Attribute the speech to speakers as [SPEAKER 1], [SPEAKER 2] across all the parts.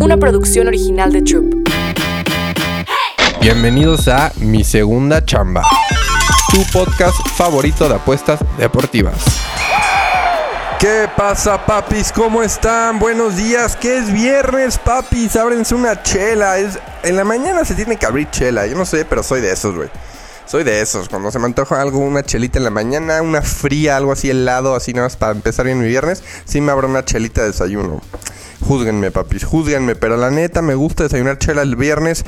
[SPEAKER 1] una producción original de Troop.
[SPEAKER 2] Bienvenidos a Mi Segunda Chamba, tu podcast favorito de apuestas deportivas. ¿Qué pasa, papis? ¿Cómo están? Buenos días. ¿Qué es viernes, papis? Ábrense una chela. Es... En la mañana se tiene que abrir chela. Yo no sé, pero soy de esos, güey. Soy de esos. Cuando se me antoja algo, una chelita en la mañana, una fría, algo así helado, así nada más para empezar bien mi viernes, sí me abro una chelita de desayuno. Júzguenme, papis, júzguenme. Pero la neta, me gusta desayunar chela el viernes.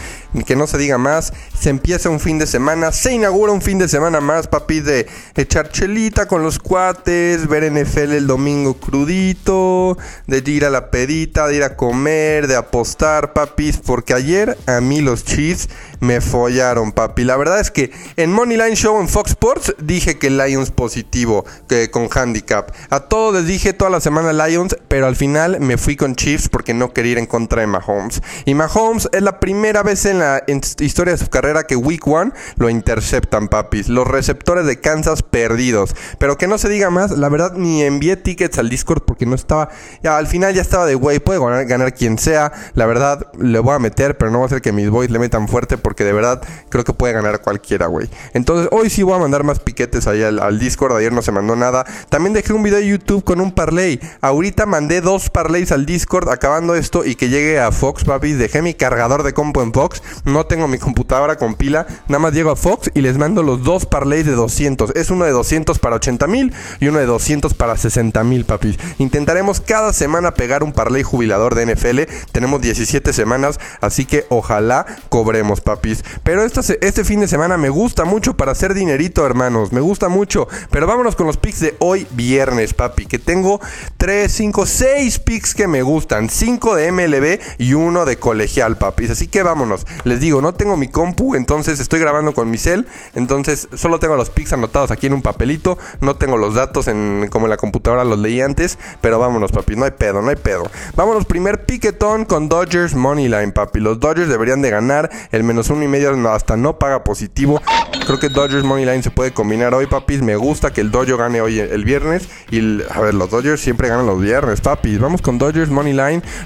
[SPEAKER 2] Que no se diga más. Se empieza un fin de semana. Se inaugura un fin de semana más, papis, de echar chelita con los cuates. Ver NFL el domingo crudito. De ir a la pedita, de ir a comer, de apostar, papis. Porque ayer a mí los Chiefs me follaron, papi. La verdad es que en Moneyline Show en Fox Sports dije que Lions positivo, que con handicap. A todos les dije toda la semana Lions, pero al final me fui con Chiefs porque no quería ir en contra de Mahomes. Y Mahomes es la primera vez en la historia de su carrera que Week One lo interceptan, papis. Los receptores de Kansas perdidos. Pero que no se diga más, la verdad ni envié tickets al Discord porque no estaba. Al final ya estaba de güey, puede ganar, quien sea. La verdad le voy a meter, pero no va a ser que mis boys le metan fuerte porque de verdad creo que puede ganar cualquiera, güey. Entonces hoy sí voy a mandar más piquetes ahí al Discord. Ayer no se mandó nada. También dejé un video de YouTube con un parlay. Ahorita mandé dos parlays al Discord acabando esto y que llegue a Fox, papi. Dejé mi cargador de compo en Fox. No tengo mi computadora con pila. Nada más llego a Fox y les mando los dos parlays de 200. Es uno de 200 para 80 mil y uno de 200 para 60 mil, papi. Intentaremos cada semana pegar un parlay jubilador de NFL. Tenemos 17 semanas, así que ojalá cobremos, papis. Pero este, este fin de semana me gusta mucho para hacer dinerito, hermanos. Me gusta mucho. Pero vámonos con los picks de hoy viernes, papi. Que tengo 3, 5, 6 picks que me gustan. 5 de MLB y uno de colegial, papis. Así que vámonos. Les digo, no tengo mi compu, entonces estoy grabando con mi cel. Entonces solo tengo los picks anotados aquí en un papelito. No tengo los datos en, como en la computadora los leí antes. Pero vámonos, papi. No hay pedo, no hay pedo. Vámonos, primer piquetón con Dodgers Moneyline, papi. Los Dodgers deberían de ganar. El menos uno y medio hasta no paga positivo. Creo que Dodgers Moneyline se puede combinar hoy, papis. Me gusta que el Dojo gane hoy el viernes. Y a ver, los Dodgers siempre ganan los viernes, papis. Vamos con Dodgers Moneyline.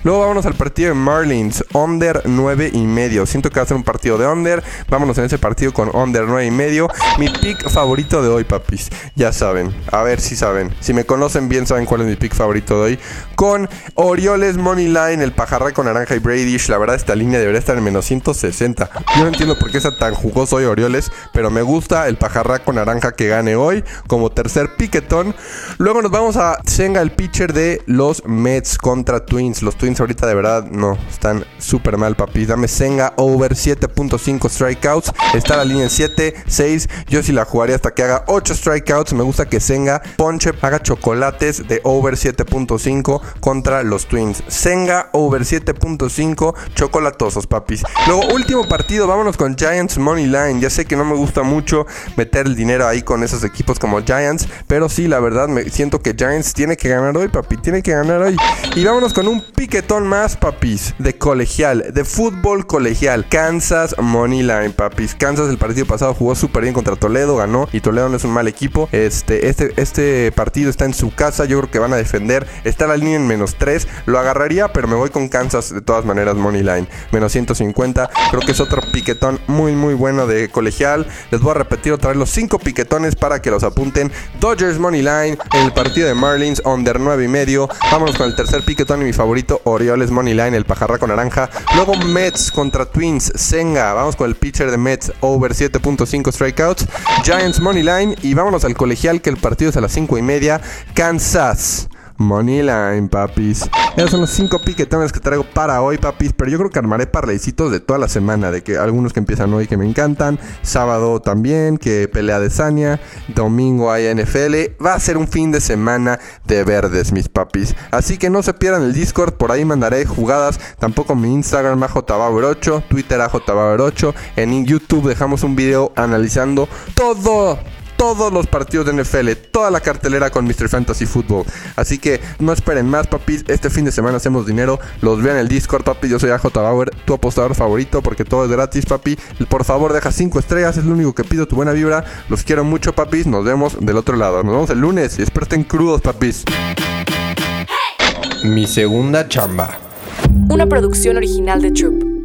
[SPEAKER 2] Luego vámonos al partido de Marlins. Under 9 y medio. Siento que va a ser un partido de under. Vámonos en ese partido con under 9 y medio. Mi pick favorito de hoy, papis. Ya saben. A ver si saben. Si me conocen bien, saben cuál es mi pick favorito de hoy. Con Orioles Moneyline, el pajarraco naranja y Bradish. La verdad, esta línea debería estar en menos 160. Yo no entiendo por qué está tan jugoso hoy Orioles. Pero me gusta el pajarraco naranja que gane hoy. Como tercer piquetón. Luego nos vamos a Senga, el pitcher de los Mets contra Twins. Los Twins ahorita de verdad no, están súper mal, papi. Dame Senga over 7.5 strikeouts. Está la línea en 7, 6. Yo sí la jugaría hasta que haga 8 strikeouts. Me gusta que Senga ponche, haga chocolates de over 7.5 contra los Twins. Senga over 7.5 chocolatosos, papis. Luego, último partido, vámonos con Giants Money Line. Ya sé que no me gusta mucho meter el dinero ahí con esos equipos como Giants, pero sí, la verdad, me siento que Giants tiene que ganar hoy, papi. Tiene que ganar hoy. Y vámonos con un piquetón más, papis, de colegial, de fútbol colegial. Kansas Money Line, papis. Kansas el partido pasado jugó súper bien contra Toledo, ganó y Toledo no es un mal equipo. Este, este, este partido está en su casa, yo creo que van a defender. Está la línea en menos 3, lo agarraría, pero me voy con Kansas de todas maneras, Money Line. Menos 150, creo que es otro piquetón muy, muy bueno de colegial. Les voy a repetir otra vez los 5 piquetones para que los apunten. Dodgers Money Line, el partido de Marlins, under 9 y medio. Vámonos con el tercer piquetón y mi favorito, Orioles Money Line, el pajarraco naranja. Luego Mets contra Twins, Senga. Vamos con el pitcher de Mets, over 7.5 strikeouts. Giants Money Line. Y vámonos al colegial, que el partido es a las 5 y media. Kansas. Moneyline, papis. Esos son los cinco piquetones que traigo para hoy, papis. Pero yo creo que armaré parleycitos de toda la semana. De que algunos que empiezan hoy que me encantan. Sábado también, que pelea de Sania. Domingo hay NFL. Va a ser un fin de semana de verdes, mis papis. Así que no se pierdan el Discord. Por ahí mandaré jugadas. Tampoco mi Instagram a 8 Twitter a 8 En YouTube dejamos un video analizando todo todos los partidos de NFL, toda la cartelera con Mr. Fantasy Football. Así que no esperen más, papis. Este fin de semana hacemos dinero. Los vean en el Discord, papi. Yo soy AJ Bauer, tu apostador favorito, porque todo es gratis, papi. Por favor, deja 5 estrellas, es lo único que pido, tu buena vibra. Los quiero mucho, papis. Nos vemos del otro lado. Nos vemos el lunes y espero estén crudos, papis.
[SPEAKER 3] Mi segunda chamba.
[SPEAKER 1] Una producción original de Troop.